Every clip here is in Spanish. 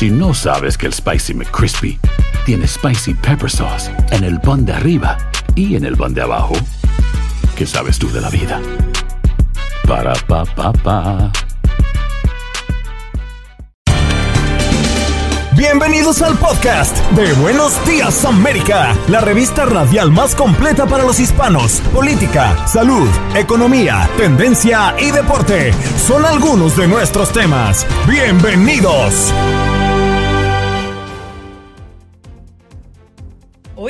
Si no sabes que el Spicy McCrispy tiene Spicy Pepper Sauce en el pan de arriba y en el pan de abajo, ¿qué sabes tú de la vida? Para, pa, pa, pa. Bienvenidos al podcast de Buenos Días América, la revista radial más completa para los hispanos. Política, salud, economía, tendencia y deporte son algunos de nuestros temas. Bienvenidos.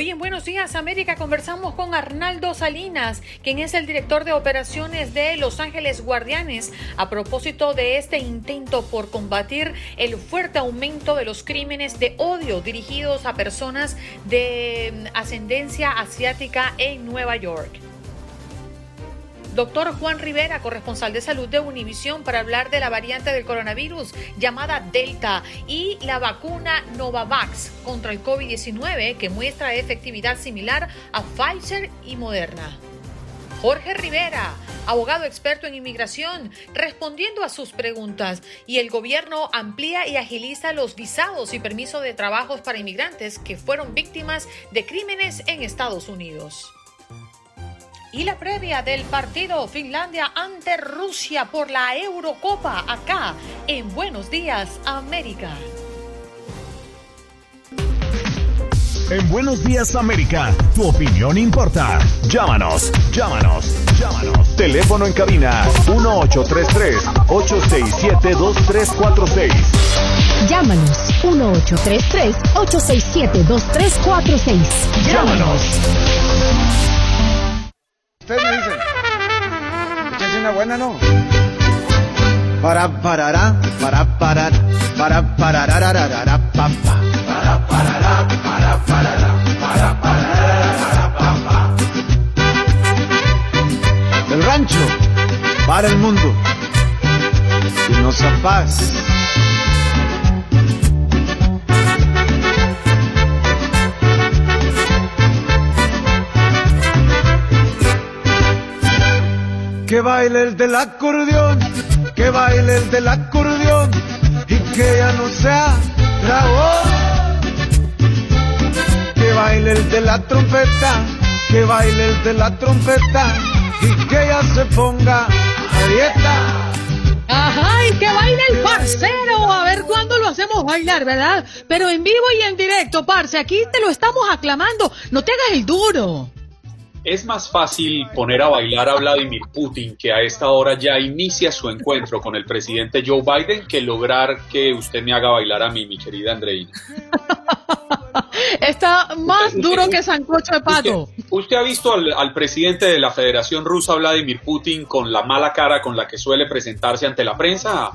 Hoy en Buenos Días América conversamos con Arnaldo Salinas, quien es el director de operaciones de Los Ángeles Guardianes, a propósito de este intento por combatir el fuerte aumento de los crímenes de odio dirigidos a personas de mm, ascendencia asiática en Nueva York. Doctor Juan Rivera, corresponsal de salud de Univisión, para hablar de la variante del coronavirus llamada Delta y la vacuna Novavax contra el COVID-19 que muestra efectividad similar a Pfizer y Moderna. Jorge Rivera, abogado experto en inmigración, respondiendo a sus preguntas. Y el gobierno amplía y agiliza los visados y permisos de trabajos para inmigrantes que fueron víctimas de crímenes en Estados Unidos. Y la previa del partido Finlandia ante Rusia por la Eurocopa acá en Buenos Días América. En Buenos Días América, tu opinión importa. Llámanos, llámanos, llámanos. Teléfono en cabina 1833-867-2346. Llámanos 1833-867-2346. Llámanos. Ustedes me dicen, échense una buena, ¿no? Para parará, para parar, para pararararara, pa, pa. Para parará, para parará, para parararara, pa, pa. Del rancho para el mundo y nos a paz. Que baile el del acordeón, que baile el del acordeón y que ya no sea dragón. Que baile el de la trompeta, que baile el de la trompeta y que ya se ponga a dieta. Ajá, y que baile el parcero. A ver cuándo lo hacemos bailar, ¿verdad? Pero en vivo y en directo, parce. Aquí te lo estamos aclamando. No te hagas el duro. Es más fácil poner a bailar a Vladimir Putin, que a esta hora ya inicia su encuentro con el presidente Joe Biden, que lograr que usted me haga bailar a mí, mi querida Andreina. Está más duro que sancocho de pato. ¿Usted, usted ha visto al, al, presidente de la Federación Rusa, Vladimir Putin, con la mala cara con la que suele presentarse ante la prensa?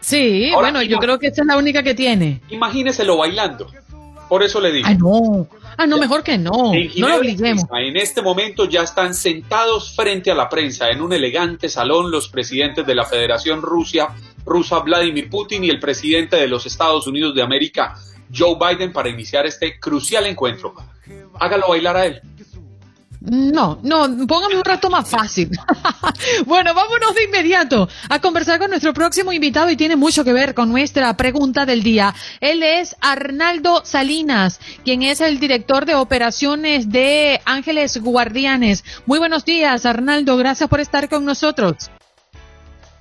Sí, Ahora, bueno, yo creo que esta es la única que tiene. Imagíneselo bailando. Por eso le digo. Ah, no. Ah, no, mejor que no. En no lo obliguemos. En este momento ya están sentados frente a la prensa en un elegante salón los presidentes de la Federación Rusia, rusa Vladimir Putin y el presidente de los Estados Unidos de América, Joe Biden, para iniciar este crucial encuentro. Hágalo bailar a él. No, no, póngame un rato más fácil. bueno, vámonos de inmediato a conversar con nuestro próximo invitado y tiene mucho que ver con nuestra pregunta del día. Él es Arnaldo Salinas, quien es el director de operaciones de Ángeles Guardianes. Muy buenos días, Arnaldo. Gracias por estar con nosotros.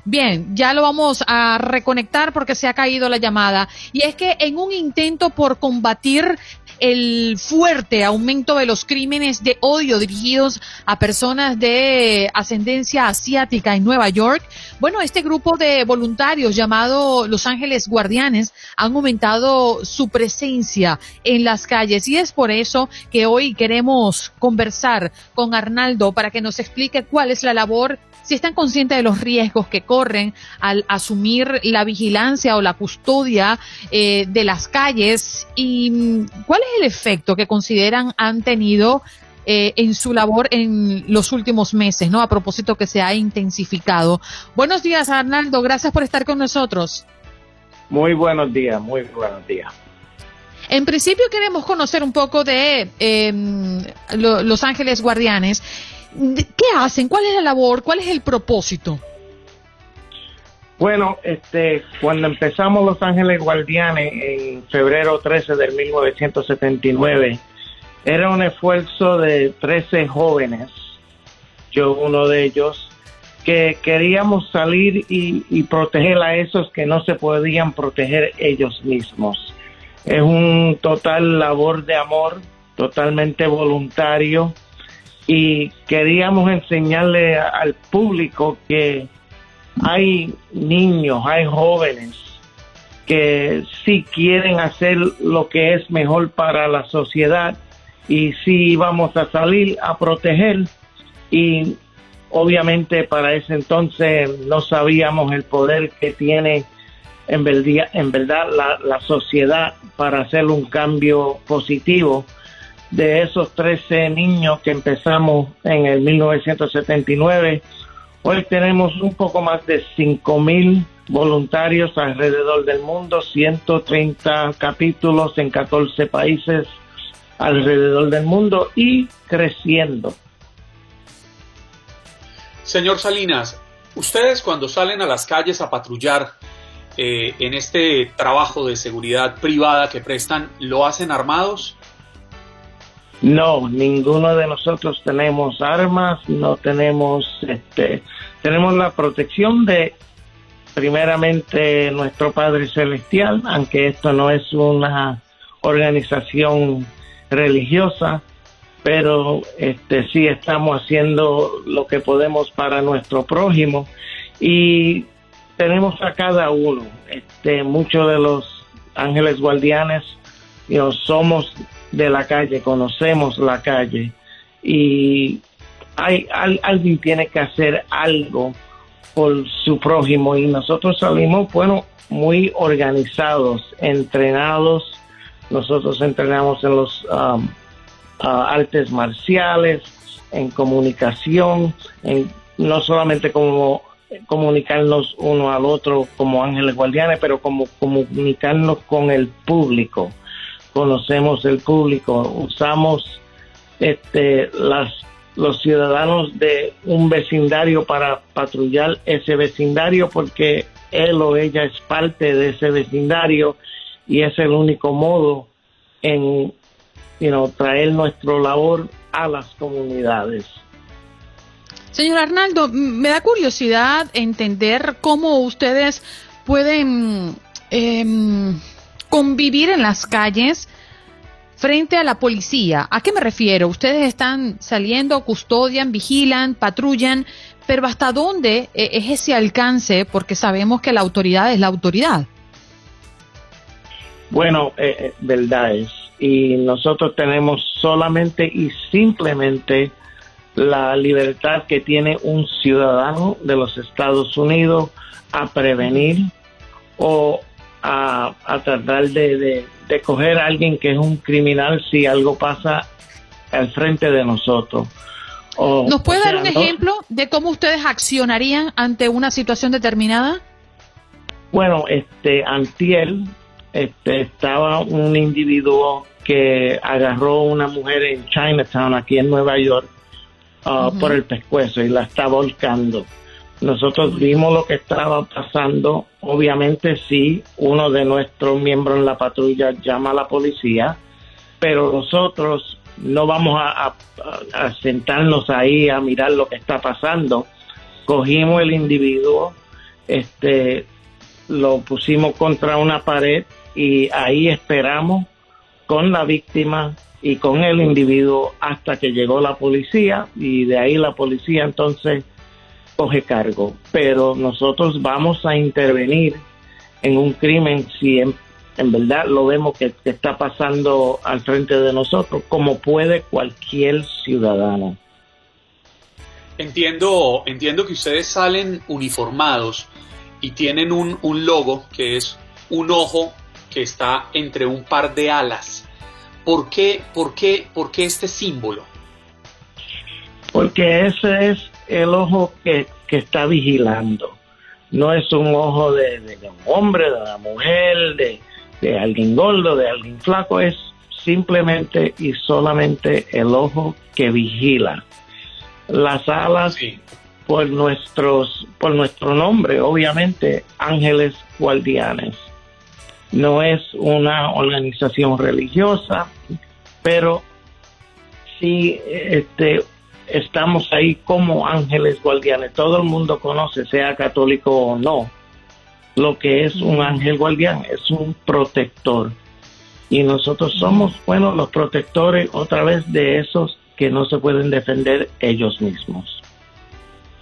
Bien, ya lo vamos a reconectar porque se ha caído la llamada. Y es que en un intento por combatir el fuerte aumento de los crímenes de odio dirigidos a personas de ascendencia asiática en Nueva York, bueno, este grupo de voluntarios llamado Los Ángeles Guardianes han aumentado su presencia en las calles y es por eso que hoy queremos conversar con Arnaldo para que nos explique cuál es la labor si están conscientes de los riesgos que corren al asumir la vigilancia o la custodia eh, de las calles y cuál es el efecto que consideran han tenido eh, en su labor en los últimos meses, ¿no? A propósito que se ha intensificado. Buenos días, Arnaldo. Gracias por estar con nosotros. Muy buenos días, muy buenos días. En principio queremos conocer un poco de eh, lo, Los Ángeles Guardianes. ¿Qué hacen? ¿Cuál es la labor? ¿Cuál es el propósito? Bueno, este, cuando empezamos Los Ángeles Guardianes en febrero 13 de 1979, era un esfuerzo de 13 jóvenes, yo uno de ellos, que queríamos salir y, y proteger a esos que no se podían proteger ellos mismos. Es un total labor de amor, totalmente voluntario, y queríamos enseñarle al público que hay niños, hay jóvenes que sí quieren hacer lo que es mejor para la sociedad y sí vamos a salir a proteger y obviamente para ese entonces no sabíamos el poder que tiene en verdad, en verdad la, la sociedad para hacer un cambio positivo. De esos 13 niños que empezamos en el 1979 Hoy tenemos un poco más de 5.000 voluntarios alrededor del mundo, 130 capítulos en 14 países alrededor del mundo y creciendo. Señor Salinas, ustedes cuando salen a las calles a patrullar eh, en este trabajo de seguridad privada que prestan, ¿lo hacen armados? No, ninguno de nosotros tenemos armas, no tenemos, este, tenemos la protección de primeramente nuestro Padre Celestial, aunque esto no es una organización religiosa, pero este sí estamos haciendo lo que podemos para nuestro prójimo y tenemos a cada uno, este, muchos de los ángeles guardianes, somos de la calle, conocemos la calle y hay, alguien tiene que hacer algo por su prójimo y nosotros salimos, bueno, muy organizados, entrenados. Nosotros entrenamos en los um, uh, artes marciales, en comunicación, en no solamente como comunicarnos uno al otro como ángeles guardianes, pero como comunicarnos con el público conocemos el público, usamos este, las, los ciudadanos de un vecindario para patrullar ese vecindario porque él o ella es parte de ese vecindario y es el único modo en traer nuestra labor a las comunidades. Señor Arnaldo, me da curiosidad entender cómo ustedes pueden eh, convivir en las calles frente a la policía. ¿A qué me refiero? Ustedes están saliendo, custodian, vigilan, patrullan, pero ¿hasta dónde e-, es ese alcance? Porque sabemos que la autoridad es la autoridad. Bueno, eh, eh, verdad es. Y nosotros tenemos solamente y simplemente la libertad que tiene un ciudadano de los Estados Unidos a prevenir o a, tratar de, de, coger a alguien que es un criminal si algo pasa al frente de nosotros. ¿Nos puede dar un ejemplo de cómo ustedes accionarían ante una situación determinada? Bueno, este, antiel, este, estaba un individuo que agarró una mujer en Chinatown, aquí en Nueva York, uh, por el pescuezo y la está volcando. Nosotros vimos lo que estaba pasando. Obviamente sí, uno de nuestros miembros en la patrulla llama a la policía, pero nosotros no vamos a, sentarnos ahí a mirar lo que está pasando. Cogimos el individuo, este, lo pusimos contra una pared y ahí esperamos con la víctima y con el individuo hasta que llegó la policía y de ahí la policía entonces coge cargo, pero nosotros vamos a intervenir en un crimen si en, verdad lo vemos que, está pasando al frente de nosotros, como puede cualquier ciudadano. Entiendo, entiendo que ustedes salen uniformados y tienen un, un logo que es un ojo que está entre un par de alas. ¿Por qué, por qué, por qué este símbolo? Porque ese es el ojo que, está vigilando. No es un ojo de, un hombre, de una mujer, de, de alguien gordo, de alguien flaco, es simplemente y solamente el ojo que vigila. Las alas por nuestros, por nuestro nombre, obviamente, Ángeles Guardianes. No es una organización religiosa, pero sí este, estamos ahí como ángeles guardianes. Todo el mundo conoce, sea católico o no, lo que es un ángel guardián, es un protector. Y nosotros somos, bueno, los protectores otra vez de esos que no se pueden defender ellos mismos.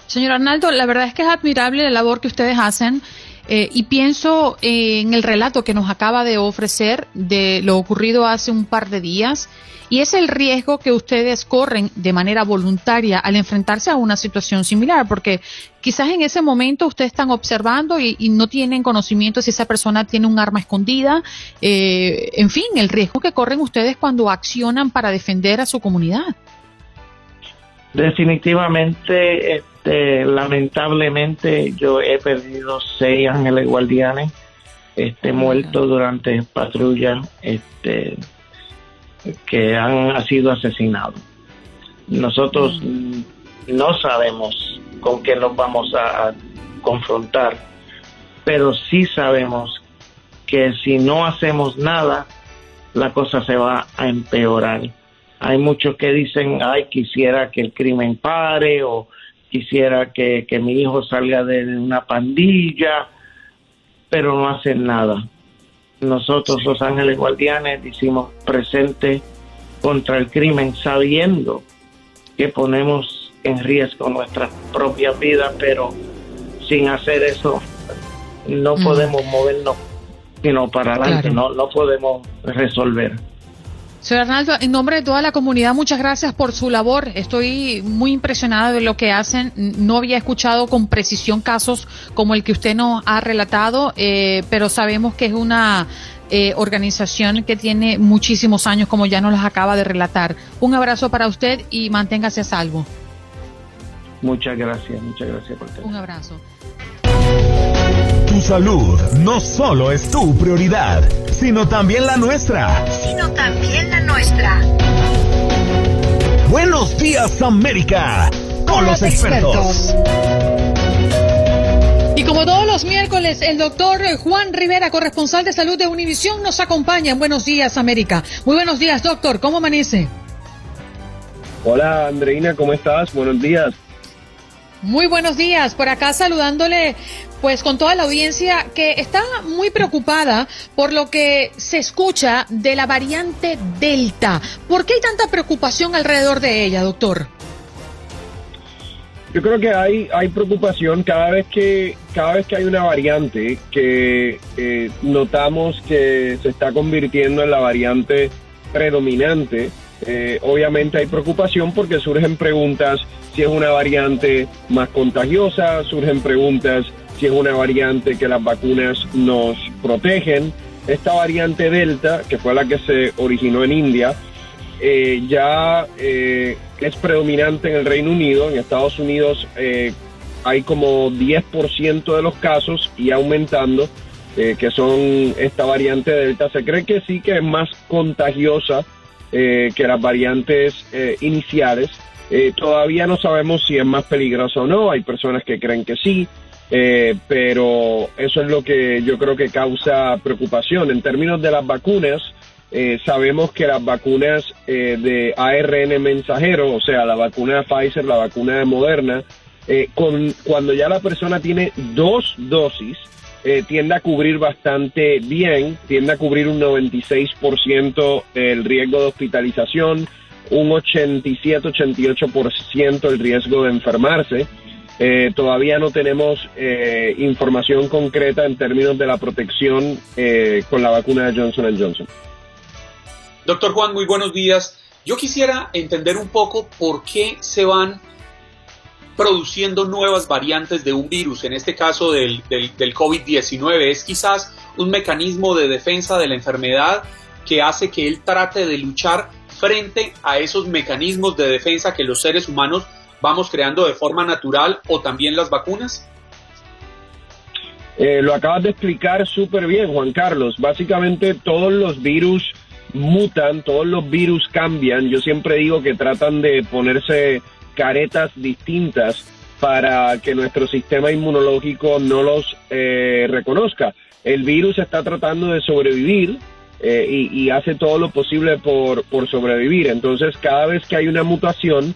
Señor Arnaldo, la verdad es que es admirable la labor que ustedes hacen eh, y pienso en el relato que nos acaba de ofrecer de lo ocurrido hace un par de días y es el riesgo que ustedes corren de manera voluntaria al enfrentarse a una situación similar, porque quizás en ese momento ustedes están observando y, no tienen conocimiento si esa persona tiene un arma escondida, eh, en fin, el riesgo que corren ustedes cuando accionan para defender a su comunidad. Definitivamente, este, lamentablemente, yo he perdido seis ángeles guardianes, este, muertos durante patrulla, este, que han sido asesinados. Nosotros no sabemos con qué nos vamos a, confrontar, pero sí sabemos que si no hacemos nada, la cosa se va a empeorar. Hay muchos que dicen, ay, quisiera que el crimen pare o quisiera que, que mi hijo salga de una pandilla, pero no hacen nada. Nosotros, los ángeles guardianes, hicimos presente contra el crimen sabiendo que ponemos en riesgo nuestra propia vida, pero sin hacer eso no mm. podemos movernos sino para adelante, no, no podemos resolver. Señor Arnaldo, en nombre de toda la comunidad, muchas gracias por su labor. Estoy muy impresionada de lo que hacen. No había escuchado con precisión casos como el que usted nos ha relatado, eh, pero sabemos que es una eh, organización que tiene muchísimos años, como ya nos los acaba de relatar. Un abrazo para usted y manténgase a salvo. Muchas gracias, muchas gracias por Un abrazo. Tu salud no solo es tu prioridad, sino también la nuestra. Sino también la nuestra. Buenos días, América, con, los, expertos. Y como todos los miércoles, el doctor Juan Rivera, corresponsal de salud de Univisión, nos acompaña en Buenos Días, América. Muy buenos días, doctor. ¿Cómo amanece? Hola, Andreina, ¿cómo estás? Buenos días. Muy buenos días. Por acá saludándole pues con toda la audiencia que está muy preocupada por lo que se escucha de la variante Delta. ¿Por qué hay tanta preocupación alrededor de ella, doctor? Yo creo que hay, hay preocupación cada vez que cada vez que hay una variante que eh, notamos que se está convirtiendo en la variante predominante. Eh, obviamente hay preocupación porque surgen preguntas si es una variante más contagiosa, surgen preguntas si es una variante que las vacunas nos protegen. Esta variante Delta, que fue la que se originó en India, eh, ya eh, es predominante en el Reino Unido. En Estados Unidos eh, hay como 10% de los casos y aumentando, que son esta variante Delta. Se cree que sí que es más contagiosa que las variantes iniciales. todavía no sabemos si es más peligrosa o no. Hay personas que creen que sí. Eh, pero eso es lo que yo creo que causa preocupación. En términos de las vacunas, eh, sabemos que las vacunas eh, de ARN mensajero, o sea, la vacuna de Pfizer, la vacuna de Moderna, con, cuando ya la persona tiene dos dosis, tiende a cubrir bastante bien, tiende a cubrir un 96% el riesgo de hospitalización, un 87-88% el riesgo de enfermarse. Eh, todavía no tenemos eh, información concreta en términos de la protección eh, con la vacuna de Johnson Johnson. Doctor Juan, muy buenos días. Yo quisiera entender un poco por qué se van produciendo nuevas variantes de un virus, en este caso del, del, del COVID-19. ¿Es quizás un mecanismo de defensa de la enfermedad que hace que él trate de luchar frente a esos mecanismos de defensa que los seres humanos vamos creando de forma natural o también las vacunas? Eh, lo acabas de explicar súper bien, Juan Carlos. Básicamente todos los virus mutan, todos los virus cambian. Yo siempre digo que tratan de ponerse caretas distintas para que nuestro sistema inmunológico no los eh, reconozca. El virus está tratando de sobrevivir eh, y, hace todo lo posible por, por sobrevivir. Entonces, cada vez que hay una mutación,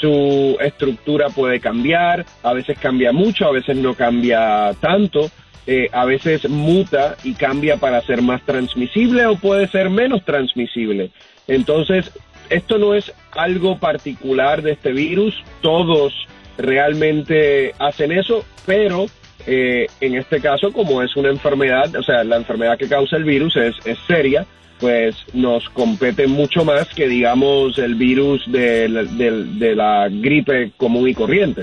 su estructura puede cambiar, a veces cambia mucho, a veces no cambia tanto, eh, a veces muta y cambia para ser más transmisible o puede ser menos transmisible. Entonces, esto no es algo particular de este virus, todos realmente hacen eso, pero eh, en este caso, como es una enfermedad, o sea, la enfermedad que causa el virus es, es seria, pues nos compete mucho más que, digamos, el virus de, de la gripe común y corriente.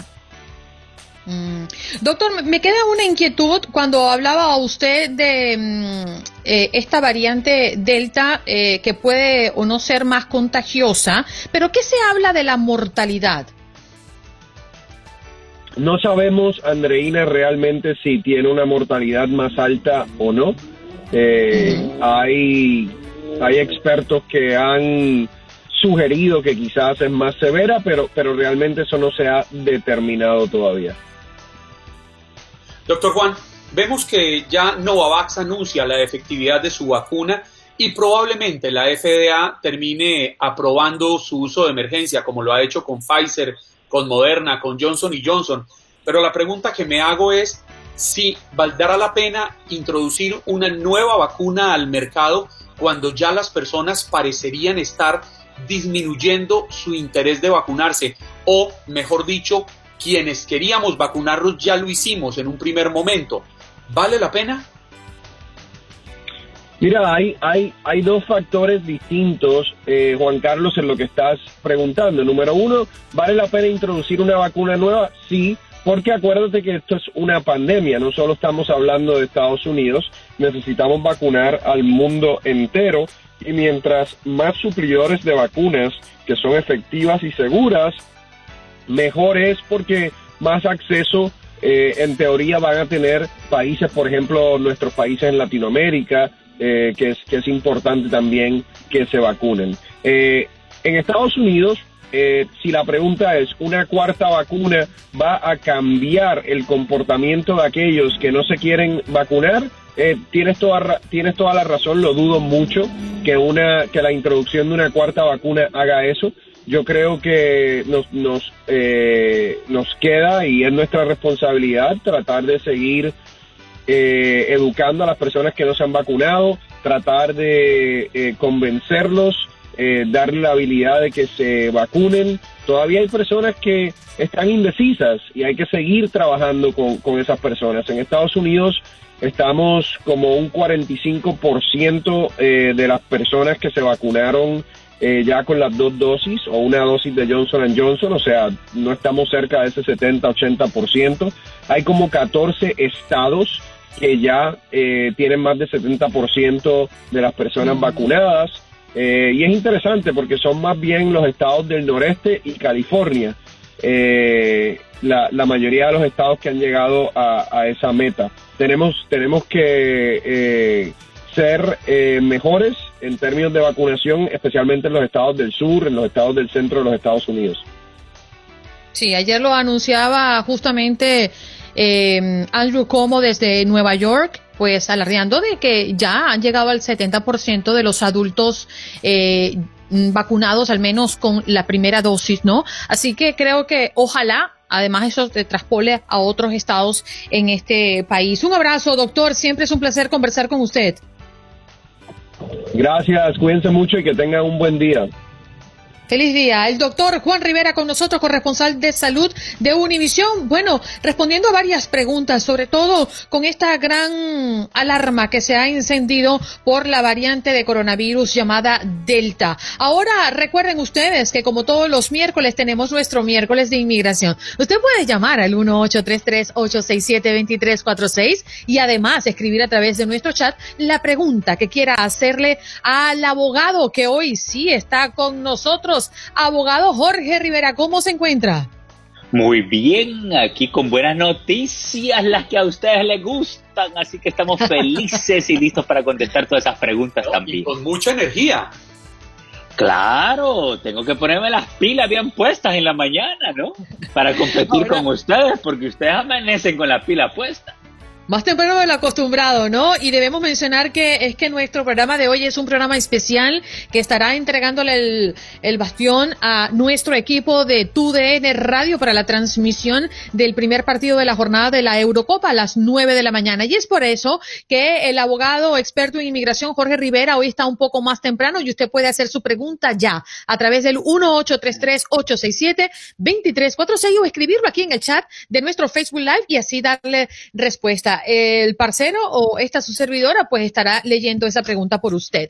Mm. Doctor, me queda una inquietud cuando hablaba usted de mm, eh, esta variante Delta eh, que puede o no ser más contagiosa, pero ¿qué se habla de la mortalidad? No sabemos, Andreina, realmente si tiene una mortalidad más alta o no. Eh, hay, hay expertos que han sugerido que quizás es más severa, pero, pero realmente eso no se ha determinado todavía. Doctor Juan, vemos que ya Novavax anuncia la efectividad de su vacuna y probablemente la FDA termine aprobando su uso de emergencia, como lo ha hecho con Pfizer, con Moderna, con Johnson y Johnson. Pero la pregunta que me hago es si valdrá la pena introducir una nueva vacuna al mercado cuando ya las personas parecerían estar disminuyendo su interés de vacunarse o, mejor dicho, quienes queríamos vacunarlos ya lo hicimos en un primer momento. ¿Vale la pena? Mira, hay, hay, hay dos factores distintos, eh, Juan Carlos, en lo que estás preguntando. Número uno, ¿vale la pena introducir una vacuna nueva? Sí, porque acuérdate que esto es una pandemia, no solo estamos hablando de Estados Unidos, necesitamos vacunar al mundo entero y mientras más suplidores de vacunas que son efectivas y seguras mejor es porque más acceso eh, en teoría van a tener países, por ejemplo, nuestros países en Latinoamérica, eh, que, es, que es importante también que se vacunen. Eh, en Estados Unidos, si la pregunta es, ¿una cuarta vacuna va a cambiar el comportamiento de aquellos que no se quieren vacunar? tienes, toda, tienes toda la razón, lo dudo mucho que, una, que la introducción de una cuarta vacuna haga eso yo creo que nos, nos, eh, nos queda y es nuestra responsabilidad tratar de seguir eh, educando a las personas que no se han vacunado, tratar de eh, convencerlos, darle la habilidad de que se vacunen. Todavía hay personas que están indecisas y hay que seguir trabajando con, con esas personas. En Estados Unidos estamos como un 45% de las personas que se vacunaron eh, ya con las dos dosis o una dosis de Johnson Johnson, o sea, no estamos cerca de ese 70-80%. Hay como 14 estados que ya eh, tienen más del 70% de las personas vacunadas. Eh, y es interesante porque son más bien los estados del noreste y California. La, la, mayoría de los estados que han llegado a, a esa meta. Tenemos, tenemos que ser eh, mejores en términos de vacunación, especialmente en los estados del sur, en los estados del centro de los Estados Unidos. Sí, ayer lo anunciaba justamente eh, Andrew Como desde Nueva York, pues alardeando de que ya han llegado al 70% de los adultos eh, vacunados, al menos con la primera dosis, ¿no? Así que creo que ojalá Además, eso te traspole a otros estados en este país. Un abrazo, doctor. Siempre es un placer conversar con usted. Gracias, cuídense mucho y que tengan un buen día. Feliz día. El doctor Juan Rivera con nosotros, corresponsal de salud de Univisión. Bueno, respondiendo a varias preguntas, sobre todo con esta gran alarma que se ha encendido por la variante de coronavirus llamada Delta. Ahora, recuerden ustedes que como todos los miércoles tenemos nuestro miércoles de inmigración. Usted puede llamar al 1-833-867-2346 y además escribir a través de nuestro chat la pregunta que quiera hacerle al abogado que hoy sí está con nosotros Abogado Jorge Rivera, ¿cómo se encuentra? Muy bien, aquí con buenas noticias, las que a ustedes les gustan, así que estamos felices y listos para contestar todas esas preguntas también. con mucha energía. Claro, tengo que ponerme las pilas bien puestas en la mañana, ¿no? Para competir con ustedes, porque ustedes amanecen con la pila puesta. Más temprano del acostumbrado, ¿no? Y debemos mencionar que es que nuestro programa de hoy es un programa especial que estará entregándole el, bastión a nuestro equipo de TUDN Radio para la transmisión del primer partido de la jornada de la Eurocopa a las nueve de la mañana. Y es por eso que el abogado experto en inmigración Jorge Rivera hoy está un poco más temprano y usted puede hacer su pregunta ya a través del 1833-867-2346 o escribirlo aquí en el chat de nuestro Facebook Live y así darle respuesta el parcero o esta su servidora pues estará leyendo esa pregunta por usted.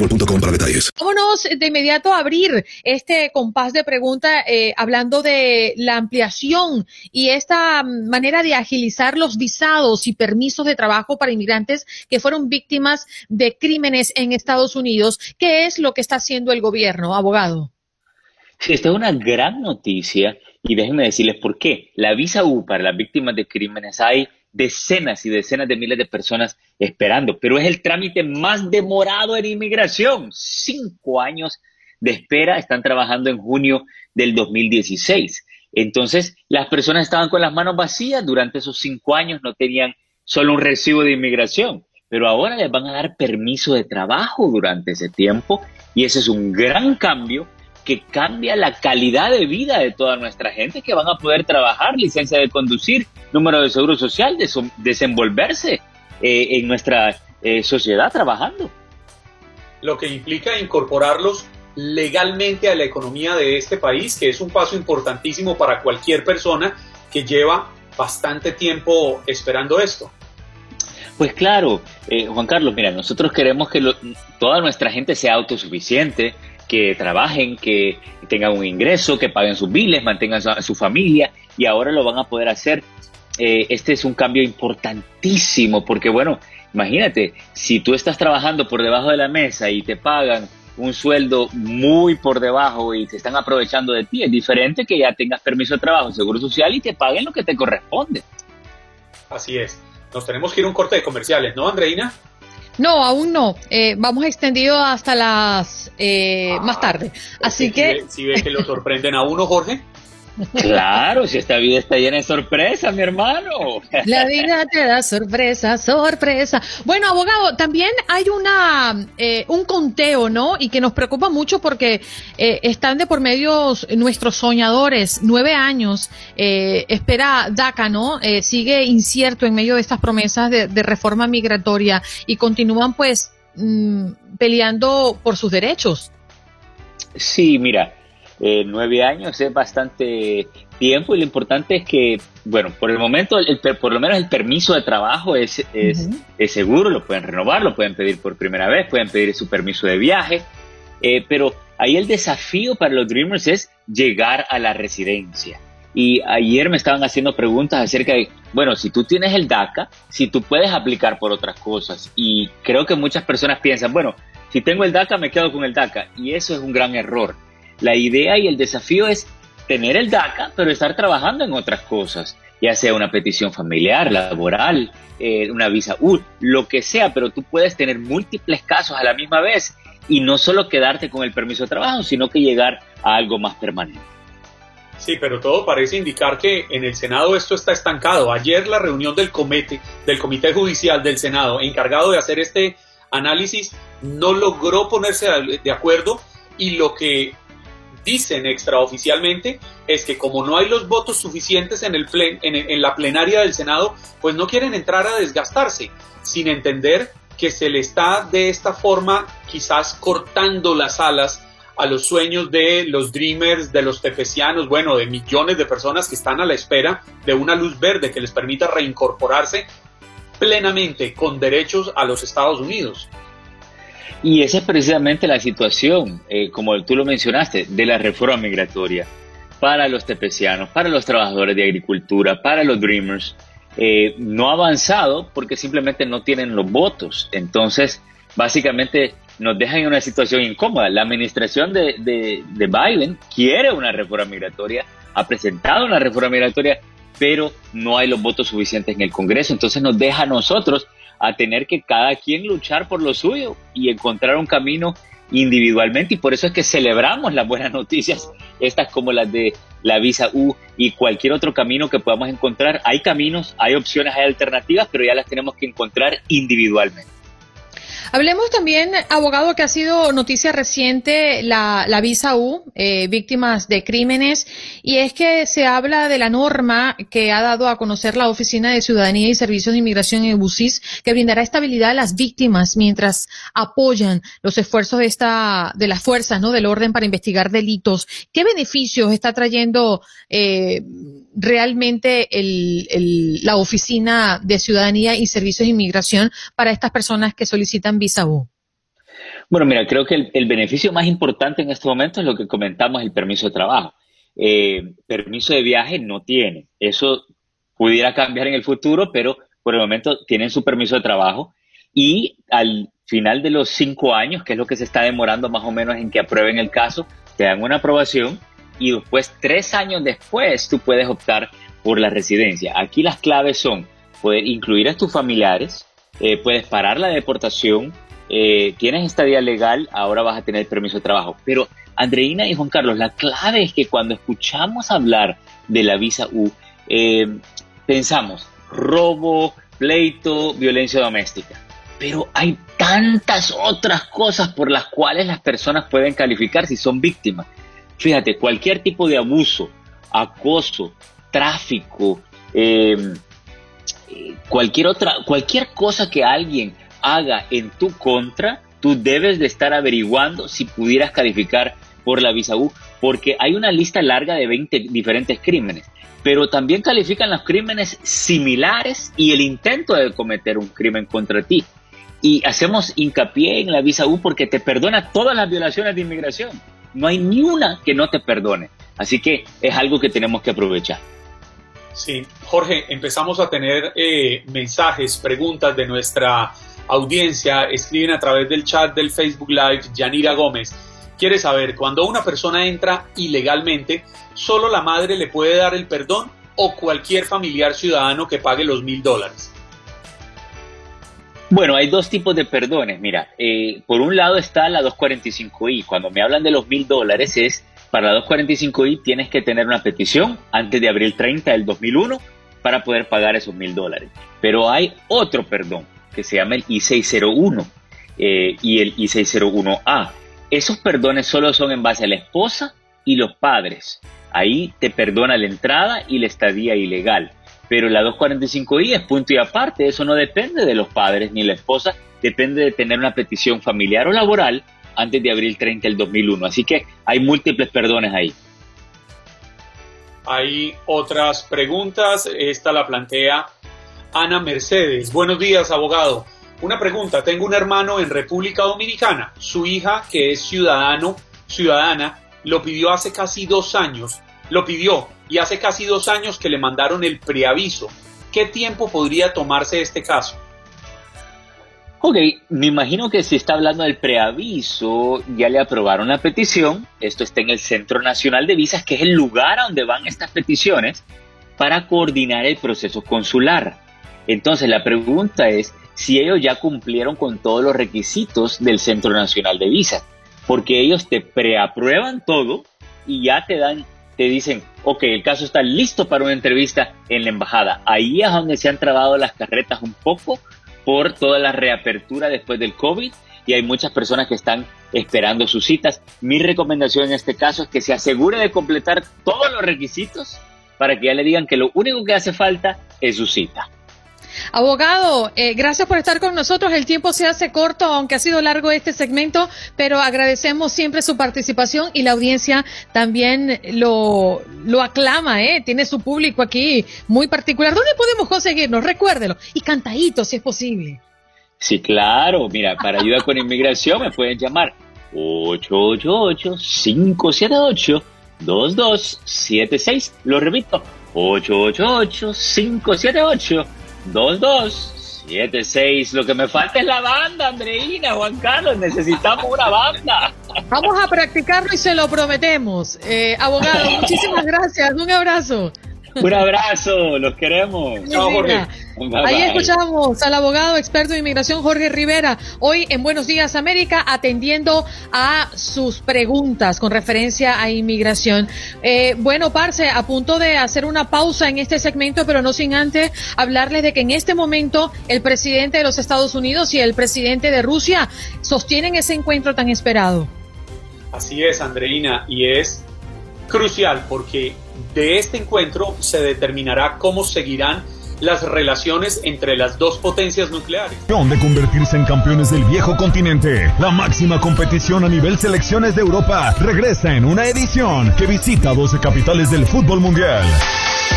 boostmobile.com para detalles. Vámonos de inmediato a abrir este compás de pregunta eh, hablando de la ampliación y esta manera de agilizar los visados y permisos de trabajo para inmigrantes que fueron víctimas de crímenes en Estados Unidos. ¿Qué es lo que está haciendo el gobierno, abogado? Sí, esta es una gran noticia y déjenme decirles por qué. La visa U para las víctimas de crímenes hay decenas y decenas de miles de personas esperando, pero es el trámite más demorado en inmigración. Cinco años de espera, están trabajando en junio del 2016. Entonces, las personas estaban con las manos vacías durante esos cinco años, no tenían solo un recibo de inmigración, pero ahora les van a dar permiso de trabajo durante ese tiempo. Y ese es un gran cambio que cambia la calidad de vida de toda nuestra gente, que van a poder trabajar, licencia de conducir, número de seguro social, desenvolverse eh, en nuestra eh, sociedad trabajando. Lo que implica incorporarlos legalmente a la economía de este país, que es un paso importantísimo para cualquier persona que lleva bastante tiempo esperando esto. Pues claro, eh, Juan Carlos, mira, nosotros queremos que toda nuestra gente sea autosuficiente, que trabajen, que tengan un ingreso, que paguen sus biles, mantengan a su familia y ahora lo van a poder hacer. Eh, este es un cambio importantísimo porque, bueno, imagínate, si tú estás trabajando por debajo de la mesa y te pagan un sueldo muy por debajo y te están aprovechando de ti, es diferente que ya tengas permiso de trabajo, seguro social y te paguen lo que te corresponde. Así es. Nos tenemos que ir a un corte de comerciales, ¿no, Andreina? No, aún no. Eh, vamos extendido hasta las eh, más ah, tarde. Así que. Si ve, que lo sorprenden a uno, Jorge. Claro, si esta vida está llena de sorpresas, mi hermano. La vida te da sorpresa, sorpresa. Bueno, abogado, también hay una eh, un conteo, ¿no? Y que nos preocupa mucho porque eh, están de por medio nuestros soñadores. Nueve años eh, espera DACA, ¿no? sigue incierto en medio de estas promesas de, reforma migratoria y continúan, pues, mm, peleando por sus derechos. Sí, mira, eh, nueve años es bastante tiempo y lo importante es que, bueno, por el momento, el, por lo menos el permiso de trabajo es, es, seguro, lo pueden renovar, lo pueden pedir por primera vez, pueden pedir su permiso de viaje, eh, pero ahí el desafío para los Dreamers es llegar a la residencia. Y ayer me estaban haciendo preguntas acerca de, bueno, si tú tienes el DACA, si tú puedes aplicar por otras cosas. Y creo que muchas personas piensan, bueno, si tengo el DACA, me quedo con el DACA. Y eso es un gran error la idea y el desafío es tener el DACA, pero estar trabajando en otras cosas, ya sea una petición familiar, laboral, eh, una visa U, lo que sea, pero tú puedes tener múltiples casos a la misma vez y no solo quedarte con el permiso de trabajo, sino que llegar a algo más permanente. Sí, pero todo parece indicar que en el Senado esto está estancado. Ayer la reunión del comité, del Comité Judicial del Senado, encargado de hacer este análisis, no logró ponerse de acuerdo y lo que dicen extraoficialmente es que como no hay los votos suficientes en, el en, la plenaria del Senado, pues no quieren entrar a desgastarse, sin entender que se le está de esta forma quizás cortando las alas a los sueños de los dreamers, de los tefesianos, bueno, de millones de personas que están a la espera de una luz verde que les permita reincorporarse plenamente con derechos a los Estados Unidos. Y esa es precisamente la situación, eh, como tú lo mencionaste, de la reforma migratoria para los tepecianos, para los trabajadores de agricultura, para los Dreamers. Eh, no ha avanzado porque simplemente no tienen los votos. Entonces, básicamente nos dejan en una situación incómoda. La administración de, de, de Biden quiere una reforma migratoria, ha presentado una reforma migratoria, pero no hay los votos suficientes en el Congreso. Entonces nos deja a nosotros a tener que cada quien luchar por lo suyo y encontrar un camino individualmente y por eso es que celebramos las buenas noticias, estas como las de la visa U y cualquier otro camino que podamos encontrar. Hay caminos, hay opciones, hay alternativas, pero ya las tenemos que encontrar individualmente. Hablemos también, abogado, que ha sido noticia reciente la, la visa U, eh, víctimas de crímenes, y es que se habla de la norma que ha dado a conocer la Oficina de Ciudadanía y Servicios de Inmigración en BUSIS, que brindará estabilidad a las víctimas mientras apoyan los esfuerzos de esta, de las fuerzas, ¿no? Del orden para investigar delitos. ¿Qué beneficios está trayendo eh, realmente el, la Oficina de Ciudadanía y Servicios de Inmigración para estas personas que solicitan visa U? Bueno, mira, creo que el, el, beneficio más importante en este momento es lo que comentamos, el permiso de trabajo. Eh, permiso de viaje no tiene. Eso pudiera cambiar en el futuro, pero por el momento tienen su permiso de trabajo y al final de los cinco años, que es lo que se está demorando más o menos en que aprueben el caso, te dan una aprobación y después, tres años después, tú puedes optar por la residencia. Aquí las claves son poder incluir a tus familiares, eh, puedes parar la deportación, eh, tienes estadía legal, ahora vas a tener permiso de trabajo. Pero Andreina y Juan Carlos, la clave es que cuando escuchamos hablar de la visa U, eh, pensamos robo, pleito, violencia doméstica. Pero hay tantas otras cosas por las cuales las personas pueden calificar si son víctimas. Fíjate, cualquier tipo de abuso, acoso, tráfico, eh, cualquier otra, cualquier cosa que alguien haga en tu contra, tú debes de estar averiguando si pudieras calificar por la visa U, porque hay una lista larga de 20 diferentes crímenes, pero también califican los crímenes similares y el intento de cometer un crimen contra ti. Y hacemos hincapié en la visa U porque te perdona todas las violaciones de inmigración. No hay ni una que no te perdone. Así que es algo que tenemos que aprovechar. Sí, Jorge, empezamos a tener eh, mensajes, preguntas de nuestra audiencia. Escriben a través del chat del Facebook Live, Yanira Gómez. Quiere saber, cuando una persona entra ilegalmente, ¿solo la madre le puede dar el perdón o cualquier familiar ciudadano que pague los mil dólares? Bueno, hay dos tipos de perdones. Mira, eh, por un lado está la 245i. Cuando me hablan de los mil dólares es para la 245i tienes que tener una petición antes de abril 30 del 2001 para poder pagar esos mil dólares. Pero hay otro perdón que se llama el I601 eh, y el I601A. Esos perdones solo son en base a la esposa y los padres. Ahí te perdona la entrada y la estadía ilegal. Pero la 245i es punto y aparte, eso no depende de los padres ni la esposa, depende de tener una petición familiar o laboral antes de abril 30 del 2001. Así que hay múltiples perdones ahí. Hay otras preguntas. Esta la plantea Ana Mercedes. Buenos días, abogado. Una pregunta. Tengo un hermano en República Dominicana. Su hija, que es ciudadano, ciudadana, lo pidió hace casi dos años. Lo pidió y hace casi dos años que le mandaron el preaviso. ¿Qué tiempo podría tomarse este caso? Ok, me imagino que si está hablando del preaviso, ya le aprobaron la petición. Esto está en el Centro Nacional de Visas, que es el lugar a donde van estas peticiones para coordinar el proceso consular. Entonces la pregunta es si ellos ya cumplieron con todos los requisitos del Centro Nacional de Visas, porque ellos te preaprueban todo y ya te dan, te dicen, ok, el caso está listo para una entrevista en la embajada. Ahí es donde se han trabado las carretas un poco por toda la reapertura después del COVID y hay muchas personas que están esperando sus citas. Mi recomendación en este caso es que se asegure de completar todos los requisitos para que ya le digan que lo único que hace falta es su cita. Abogado, eh, gracias por estar con nosotros. El tiempo se hace corto, aunque ha sido largo este segmento, pero agradecemos siempre su participación y la audiencia también lo, lo aclama, ¿eh? Tiene su público aquí muy particular. ¿Dónde podemos conseguirnos? Recuérdelo. Y cantadito, si es posible. Sí, claro. Mira, para ayuda con inmigración me pueden llamar 888-578-2276. Lo repito, 888-578-2276. Lo que me falta es la banda, Andreina, Juan Carlos. Necesitamos una banda. Vamos a practicarlo y se lo prometemos. Eh, abogado, muchísimas gracias. Un abrazo. Un abrazo, los queremos. Chao, Jorge. Ahí escuchamos al abogado experto de inmigración Jorge Rivera, hoy en Buenos Días América, atendiendo a sus preguntas con referencia a inmigración. Eh, bueno, Parce, a punto de hacer una pausa en este segmento, pero no sin antes hablarles de que en este momento el presidente de los Estados Unidos y el presidente de Rusia sostienen ese encuentro tan esperado. Así es, Andreina, y es crucial porque de este encuentro se determinará cómo seguirán las relaciones entre las dos potencias nucleares. De convertirse en campeones del viejo continente, la máxima competición a nivel selecciones de Europa regresa en una edición que visita 12 capitales del fútbol mundial.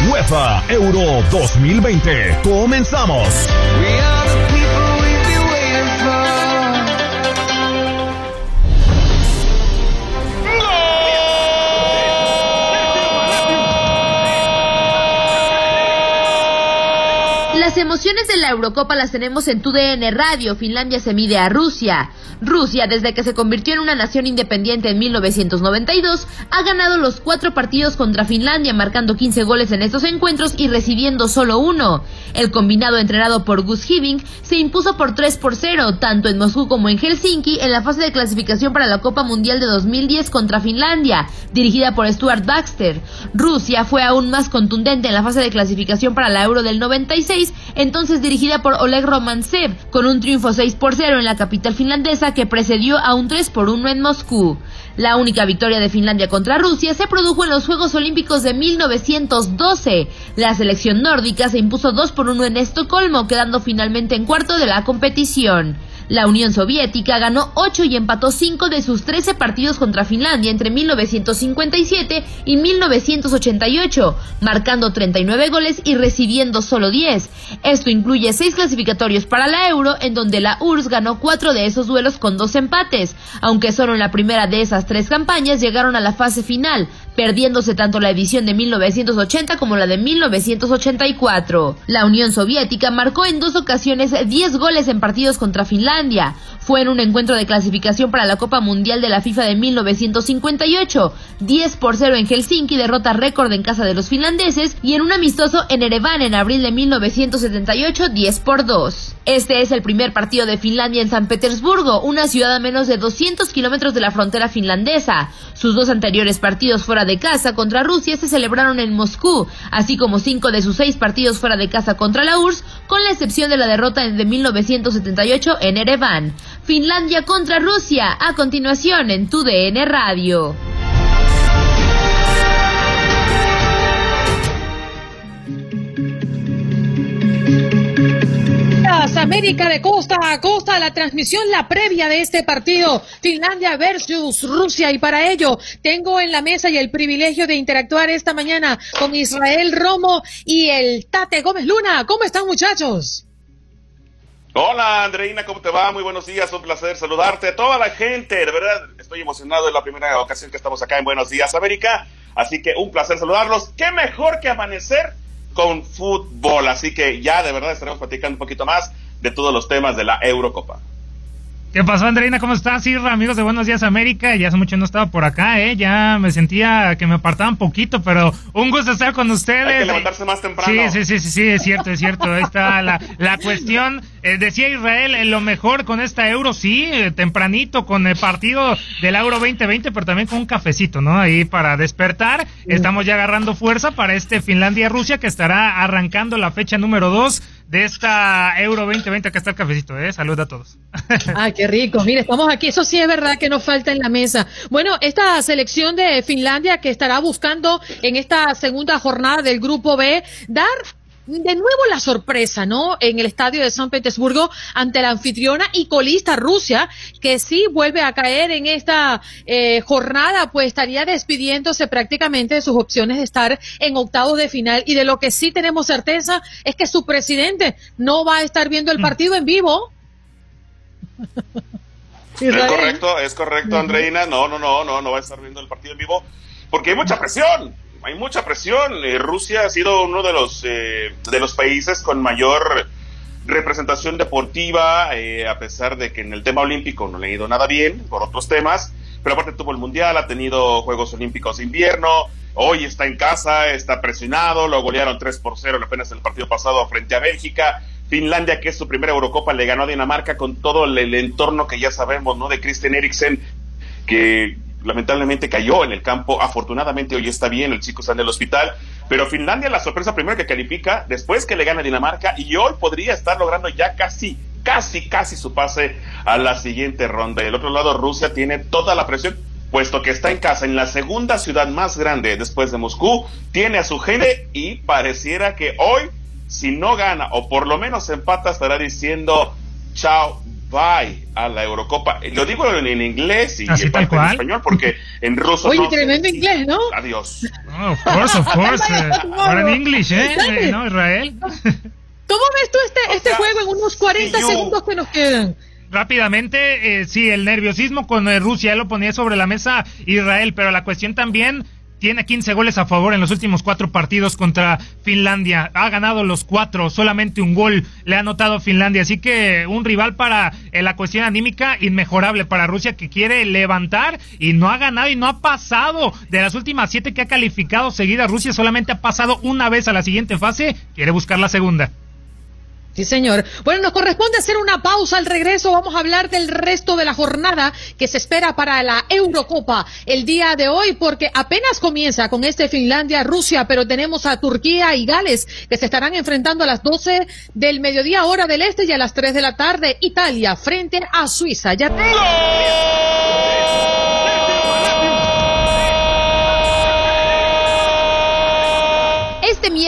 UEFA Euro 2020. Comenzamos. Las emociones de la Eurocopa las tenemos en TUDN Radio. Finlandia se mide a Rusia. Rusia, desde que se convirtió en una nación independiente en 1992, ha ganado los cuatro partidos contra Finlandia, marcando 15 goles en estos encuentros y recibiendo solo uno. El combinado entrenado por Gus Hiddink se impuso por 3 por 0, tanto en Moscú como en Helsinki, en la fase de clasificación para la Copa Mundial de 2010 contra Finlandia, dirigida por Stuart Baxter. Rusia fue aún más contundente en la fase de clasificación para la Euro del 96 entonces dirigida por Oleg Romantsev, con un triunfo 6 por 0 en la capital finlandesa que precedió a un 3 por 1 en Moscú. La única victoria de Finlandia contra Rusia se produjo en los Juegos Olímpicos de 1912. La selección nórdica se impuso 2 por 1 en Estocolmo, quedando finalmente en cuarto de la competición. La Unión Soviética ganó 8 y empató 5 de sus 13 partidos contra Finlandia entre 1957 y 1988, marcando 39 goles y recibiendo solo 10. Esto incluye 6 clasificatorios para la Euro, en donde la URSS ganó 4 de esos duelos con 2 empates, aunque solo en la primera de esas tres campañas llegaron a la fase final, perdiéndose tanto la edición de 1980 como la de 1984. La Unión Soviética marcó en dos ocasiones 10 goles en partidos contra Finlandia. Fue en un encuentro de clasificación para la Copa Mundial de la FIFA de 1958, 10 por 0 en Helsinki, derrota récord en casa de los finlandeses, y en un amistoso en Ereván en abril de 1978, 10 por 2. Este es el primer partido de Finlandia en San Petersburgo, una ciudad a menos de 200 kilómetros de la frontera finlandesa. Sus dos anteriores partidos de casa contra Rusia se celebraron en Moscú, así como cinco de sus seis partidos fuera de casa contra la URSS, con la excepción de la derrota de 1978 en Ereván. Finlandia contra Rusia, a continuación en tu DN América de costa a costa, la transmisión, la previa de este partido, Finlandia versus Rusia. Y para ello tengo en la mesa y el privilegio de interactuar esta mañana con Israel Romo y el Tate Gómez Luna. ¿Cómo están muchachos? Hola Andreina, ¿cómo te va? Muy buenos días, un placer saludarte. A toda la gente, de verdad estoy emocionado, es la primera ocasión que estamos acá en Buenos Días América, así que un placer saludarlos. ¿Qué mejor que amanecer con fútbol? Así que ya de verdad estaremos platicando un poquito más de todos los temas de la Eurocopa. ¿Qué pasó, Andreina? ¿Cómo estás? Sí, amigos de Buenos Días América. Ya hace mucho no estaba por acá, ¿eh? Ya me sentía que me apartaban poquito, pero un gusto estar con ustedes. Hay que levantarse más temprano. Sí, sí, sí, sí, es cierto, es cierto. Ahí está la, la cuestión. Eh, decía Israel, eh, lo mejor con esta Euro, sí, eh, tempranito, con el partido del Euro 2020, pero también con un cafecito, ¿no? Ahí para despertar. Estamos ya agarrando fuerza para este Finlandia-Rusia que estará arrancando la fecha número 2 de esta Euro 2020. Acá está el cafecito, ¿eh? Salud a todos. Ay, qué rico. Mire, estamos aquí. Eso sí es verdad que nos falta en la mesa. Bueno, esta selección de Finlandia que estará buscando en esta segunda jornada del Grupo B dar de nuevo la sorpresa, ¿no? En el estadio de San Petersburgo ante la anfitriona y colista Rusia, que sí vuelve a caer en esta eh, jornada, pues estaría despidiéndose prácticamente de sus opciones de estar en octavos de final. Y de lo que sí tenemos certeza es que su presidente no va a estar viendo el partido en vivo Es correcto, es correcto, Andreina. No, no, no, no, no va a estar viendo el partido en vivo porque hay mucha presión. Hay mucha presión. Eh, Rusia ha sido uno de los eh, de los países con mayor representación deportiva, eh, a pesar de que en el tema olímpico no le ha ido nada bien por otros temas, pero aparte tuvo el mundial, ha tenido Juegos Olímpicos de invierno, hoy está en casa, está presionado, lo golearon 3 por 0 apenas el partido pasado frente a Bélgica. Finlandia, que es su primera Eurocopa, le ganó a Dinamarca con todo el, entorno que ya sabemos, ¿no? De Christian Eriksen, que lamentablemente cayó en el campo. Afortunadamente hoy está bien, el chico está en el hospital. Pero Finlandia, la sorpresa primero que califica, después que le gana Dinamarca, y hoy podría estar logrando ya casi, casi, casi su pase a la siguiente ronda. Y del otro lado, Rusia tiene toda la presión puesto que está en casa en la segunda ciudad más grande después de Moscú, tiene a su gente y pareciera que hoy si no gana o por lo menos empata, estará diciendo chao, bye a la Eurocopa. Lo digo en, inglés y en español porque en ruso. Oye, tremendo inglés, ¿no? Adiós. Oh, of course, of course. ahora en inglés, ¿eh? ¿No, Israel? ¿Cómo ves tú este, este juego en unos 40 segundos que nos quedan? Rápidamente, eh, sí, el nerviosismo con eh, Rusia lo ponía sobre la mesa Israel, pero la cuestión también tiene 15 goles a favor en los últimos cuatro partidos contra Finlandia. Ha ganado los cuatro, solamente un gol le ha anotado Finlandia. Así que un rival para eh, la cuestión anímica inmejorable para Rusia que quiere levantar y no ha ganado y no ha pasado. De las últimas siete que ha calificado seguida, Rusia solamente ha pasado una vez a la siguiente fase. Quiere buscar la segunda. Sí, señor. Bueno, nos corresponde hacer una pausa. Al regreso vamos a hablar del resto de la jornada que se espera para la Eurocopa el día de hoy, porque apenas comienza con este Finlandia-Rusia, pero tenemos a Turquía y Gales que se estarán enfrentando a las 12 del mediodía hora del este y a las 3 de la tarde Italia frente a Suiza. Ya Este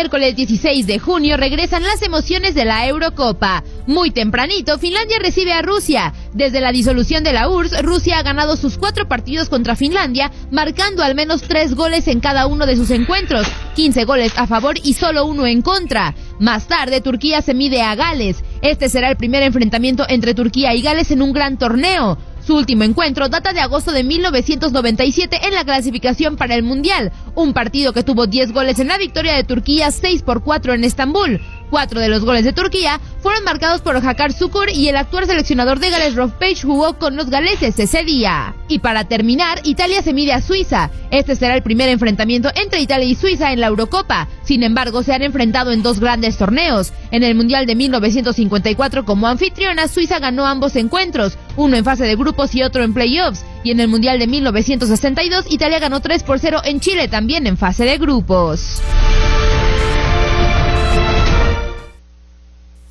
miércoles 16 de junio regresan las emociones de la Eurocopa. Muy tempranito, Finlandia recibe a Rusia. Desde la disolución de la URSS, Rusia ha ganado sus cuatro partidos contra Finlandia, marcando al menos tres goles en cada uno de sus encuentros, 15 goles a favor y solo uno en contra. Más tarde, Turquía se mide a Gales. Este será el primer enfrentamiento entre Turquía y Gales en un gran torneo. Su último encuentro data de agosto de 1997 en la clasificación para el Mundial, un partido que tuvo 10 goles en la victoria de Turquía 6 por 4 en Estambul. Cuatro de los goles de Turquía fueron marcados por Hakar Sukur y el actual seleccionador de Gales Rolf Page jugó con los galeses ese día. Y para terminar, Italia se mide a Suiza. Este será el primer enfrentamiento entre Italia y Suiza en la Eurocopa. Sin embargo, se han enfrentado en dos grandes torneos. En el Mundial de 1954 como anfitriona, Suiza ganó ambos encuentros, uno en fase de grupos y otro en playoffs. Y en el Mundial de 1962, Italia ganó 3 por 0 en Chile también en fase de grupos.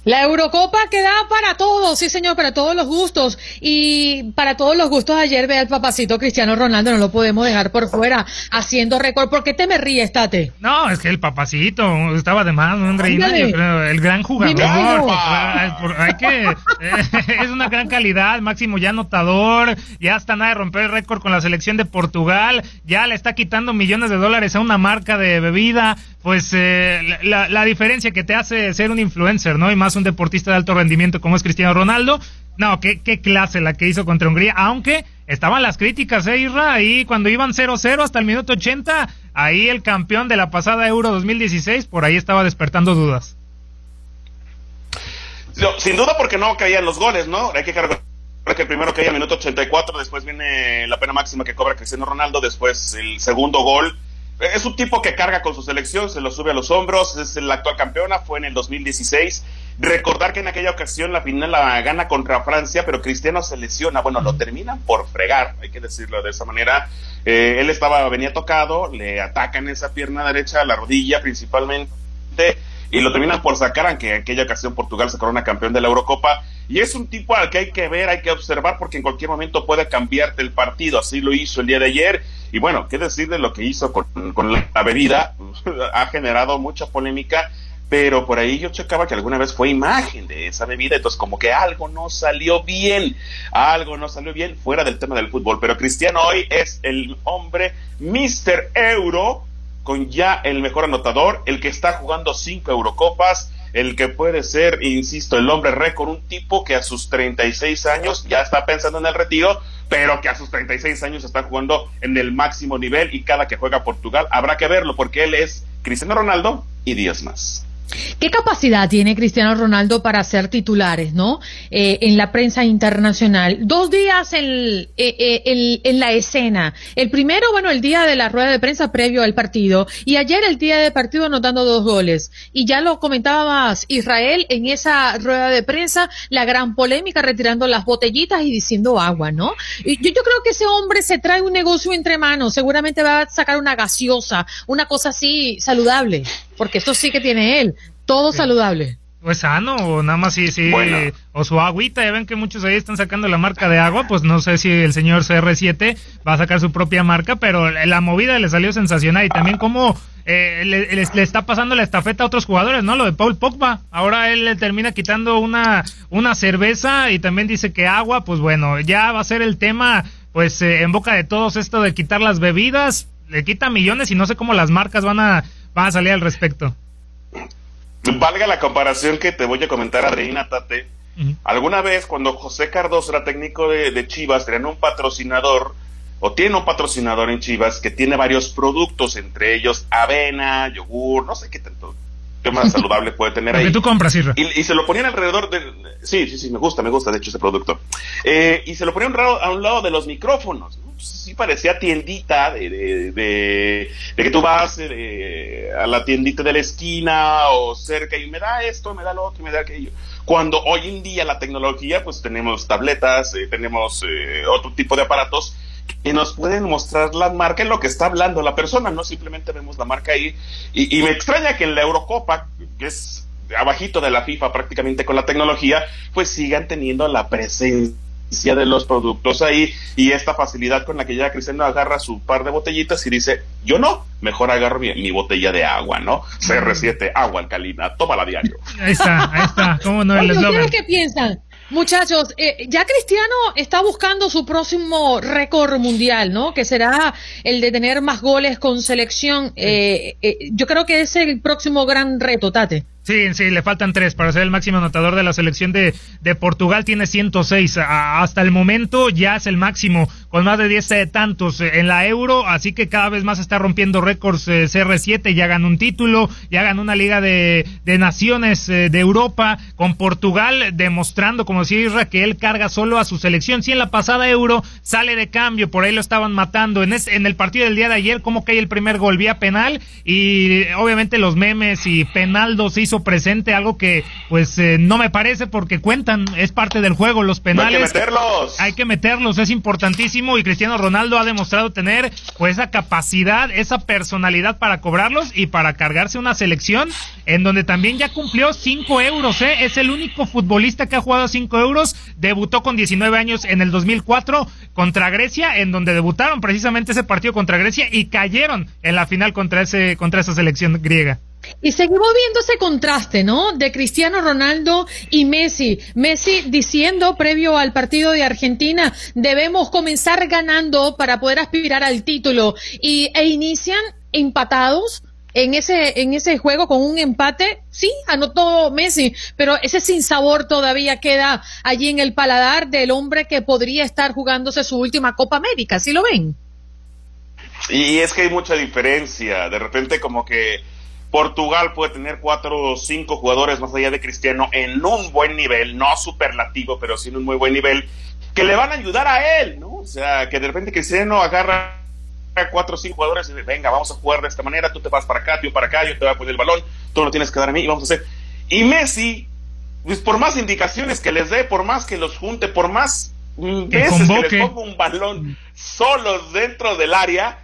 La Eurocopa queda para todos, sí señor, para todos los gustos. Y para todos los gustos, ayer ve al papacito Cristiano Ronaldo, no lo podemos dejar por fuera, haciendo récord. ¿Por qué te me ríes, Tate? No, es que el papacito estaba de más, ¿no, el gran jugador. Hay que, eh, es una gran calidad, máximo ya anotador, ya está nada de romper el récord con la selección de Portugal, ya le está quitando millones de dólares a una marca de bebida, pues eh, la, la diferencia que te hace ser un influencer, ¿no? Y más un deportista de alto rendimiento como es Cristiano Ronaldo. No, qué, qué clase la que hizo contra Hungría, aunque estaban las críticas, ¿eh, Irra? Ahí cuando iban 0-0 hasta el minuto 80, ahí el campeón de la pasada Euro 2016, por ahí estaba despertando dudas. sin duda porque no caían los goles, ¿no? Hay que que el primero caía el minuto 84, después viene la pena máxima que cobra Cristiano Ronaldo, después el segundo gol es un tipo que carga con su selección, se lo sube a los hombros, es la actual campeona, fue en el 2016. Recordar que en aquella ocasión la final la gana contra Francia, pero Cristiano se lesiona, bueno, lo terminan por fregar, hay que decirlo de esa manera. Eh, él estaba, venía tocado, le atacan esa pierna derecha, la rodilla principalmente, y lo terminan por sacar, aunque en aquella ocasión Portugal se corona campeón de la Eurocopa. Y es un tipo al que hay que ver, hay que observar, porque en cualquier momento puede cambiarte el partido. Así lo hizo el día de ayer. Y bueno, qué decir de lo que hizo con, la bebida. ha generado mucha polémica, pero por ahí yo checaba que alguna vez fue imagen de esa bebida. Entonces, como que algo no salió bien. Algo no salió bien fuera del tema del fútbol. Pero Cristiano hoy es el hombre Mister Euro con ya el mejor anotador, el que está jugando cinco Eurocopas el que puede ser, insisto, el hombre récord, un tipo que a sus 36 años ya está pensando en el retiro, pero que a sus 36 años está jugando en el máximo nivel y cada que juega Portugal habrá que verlo porque él es Cristiano Ronaldo y 10 más. ¿Qué capacidad tiene Cristiano Ronaldo para ser titulares, no? Eh, en la prensa internacional. Dos días en, eh, eh, en, la escena. El primero, bueno, el día de la rueda de prensa previo al partido. Y ayer el día del partido anotando dos goles. Y ya lo comentabas, Israel, en esa rueda de prensa, la gran polémica retirando las botellitas y diciendo agua, ¿no? Y yo creo que ese hombre se trae un negocio entre manos. Seguramente va a sacar una gaseosa, una cosa así saludable. Porque esto sí que tiene él. Todo saludable. Pues sano, o nada más sí, sí, o su agüita, ya ven que muchos ahí están sacando la marca de agua, pues no sé si el señor CR7 va a sacar su propia marca, pero la movida le salió sensacional y también como eh, le, le, está pasando la estafeta a otros jugadores, ¿no? Lo de Paul Pogba, ahora él le termina quitando una, una cerveza y también dice que agua, pues bueno, ya va a ser el tema, pues eh, en boca de todos esto de quitar las bebidas, le quita millones y no sé cómo las marcas van a, van a salir al respecto. Valga la comparación que te voy a comentar, Adriana Tate. Alguna vez, cuando José Cardoso era técnico de, Chivas, tenían un patrocinador, o tiene un patrocinador en Chivas, que tiene varios productos, entre ellos avena, yogur, no sé qué tanto más saludable puede tener ahí. tú compras, y, y, se lo ponían alrededor de... Sí, sí, sí, me gusta, me gusta, de hecho, ese producto. Eh, y se lo ponían a un lado de los micrófonos. Pues sí parecía tiendita de, de, de, que tú vas eh, a la tiendita de la esquina o cerca y me da esto, me da lo otro, me da aquello. Cuando hoy en día la tecnología, pues tenemos tabletas, eh, tenemos otro tipo de aparatos y nos pueden mostrar la marca en lo que está hablando la persona, no simplemente vemos la marca ahí. Y, me extraña que en la Eurocopa, que es abajito de la FIFA prácticamente con la tecnología, pues sigan teniendo la presencia de los productos ahí y esta facilidad con la que ya Cristiano agarra su par de botellitas y dice, yo no, mejor agarro mi, botella de agua, ¿no? CR7, agua alcalina, tómala diario. Ahí está, ahí está, ¿cómo no? El ¿Qué piensan? Muchachos, eh, ya Cristiano está buscando su próximo récord mundial, ¿no? Que será el de tener más goles con selección. Eh, eh, yo creo que es el próximo gran reto, Tate. Sí, sí, le faltan tres para ser el máximo anotador de la selección de, de Portugal. Tiene 106. hasta el momento ya es el máximo, con más de 10 eh, tantos eh, en la Euro. Así que cada vez más está rompiendo récords eh, CR7. Ya ganó un título, ya ganó una Liga de, de Naciones de Europa con Portugal, demostrando, como decía Isra, que él carga solo a su selección. Sí, en la pasada Euro sale de cambio, por ahí lo estaban matando. En, en el partido del día de ayer, como cae el primer gol vía penal. Y obviamente los memes y Penaldo se hizo presente, algo que pues eh, no me parece porque cuentan, es parte del juego, los penales. hay que meterlos. Hay que meterlos, es importantísimo y Cristiano Ronaldo ha demostrado tener pues esa capacidad, esa personalidad para cobrarlos y para cargarse una selección en donde también ya cumplió 5 euros, ¿eh? es el único futbolista que ha jugado 5 euros, debutó con 19 años en el 2004 contra Grecia, en donde debutaron precisamente ese partido contra Grecia y cayeron en la final contra, ese, contra esa selección griega. Y seguimos viendo ese contraste, ¿no? De Cristiano Ronaldo y Messi. Messi diciendo previo al partido de Argentina, debemos comenzar ganando para poder aspirar al título. Y, e inician empatados en ese, en ese juego con un empate. Sí, anotó Messi, pero ese sinsabor todavía queda allí en el paladar del hombre que podría estar jugándose su última Copa América. ¿Sí lo ven? Y es que hay mucha diferencia. De repente como que Portugal puede tener cuatro o cinco jugadores más allá de Cristiano en un buen nivel, no superlativo, pero sí en un muy buen nivel, que le van a ayudar a él, ¿no? O sea, que de repente Cristiano agarra a cuatro o cinco jugadores y dice, venga, vamos a jugar de esta manera, tú te vas para acá, yo para acá, yo te voy a poner el balón, tú lo tienes que dar a mí y vamos a hacer. Y Messi, pues por más indicaciones que les dé, por más que los junte, por más veces que les ponga un balón solos dentro del área,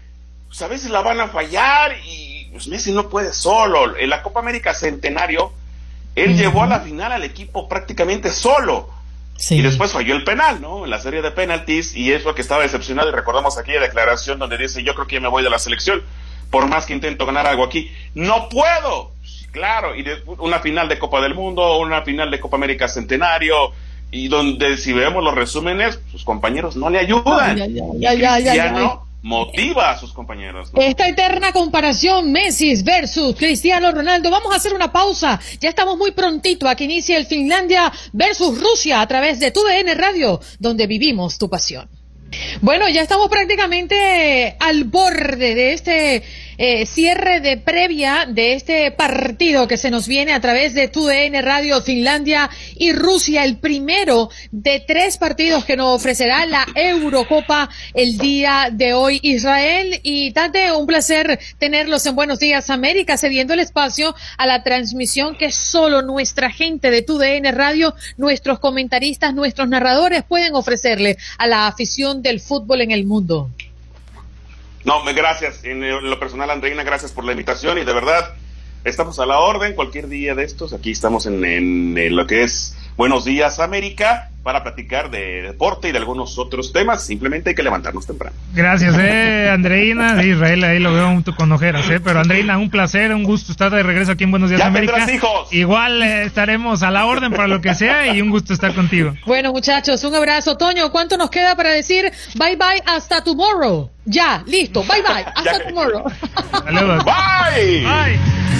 pues a veces la van a fallar y pues Messi no puede solo. En la Copa América Centenario, él llevó a la final al equipo prácticamente solo. Y después falló el penal, ¿no? En la serie de penaltis, y es lo que estaba decepcionado. Y recordamos aquí la declaración donde dice: Yo creo que ya me voy de la selección, por más que intento ganar algo aquí. ¡No puedo! Claro, y una final de Copa del Mundo, una final de Copa América Centenario, y donde si vemos los resúmenes, sus compañeros no le ayudan. Ya, ya, ya, motiva a sus compañeros. Esta eterna comparación Messi versus Cristiano Ronaldo. Vamos a hacer una pausa. Ya estamos muy prontito a que inicie el Finlandia versus Rusia a través de tu DN Radio, donde vivimos tu pasión. Bueno, ya estamos prácticamente al borde de este eh, cierre de previa de este partido que se nos viene a través de TUDN Radio Finlandia y Rusia, el primero de tres partidos que nos ofrecerá la Eurocopa el día de hoy. Israel y Tate, un placer tenerlos en Buenos Días América, cediendo el espacio a la transmisión que solo nuestra gente de TUDN Radio, nuestros comentaristas, nuestros narradores pueden ofrecerle a la afición del fútbol en el mundo. No, gracias. En lo personal, Andreina, gracias por la invitación y de verdad estamos a la orden cualquier día de estos. Aquí estamos en, en, lo que es Buenos Días América para platicar de deporte y de algunos otros temas. Simplemente hay que levantarnos temprano. Gracias, eh, Andreina. Israel, ahí lo veo con ojeras, eh. Pero Andreina, un placer, un gusto estar de regreso aquí en Buenos Días América. hijos. Igual eh, estaremos a la orden para lo que sea y un gusto estar contigo. Bueno, muchachos, un abrazo. Toño, ¿cuánto nos queda para decir bye bye hasta tomorrow? Ya, listo, bye bye, hasta tomorrow. Saludos. Bye. Bye.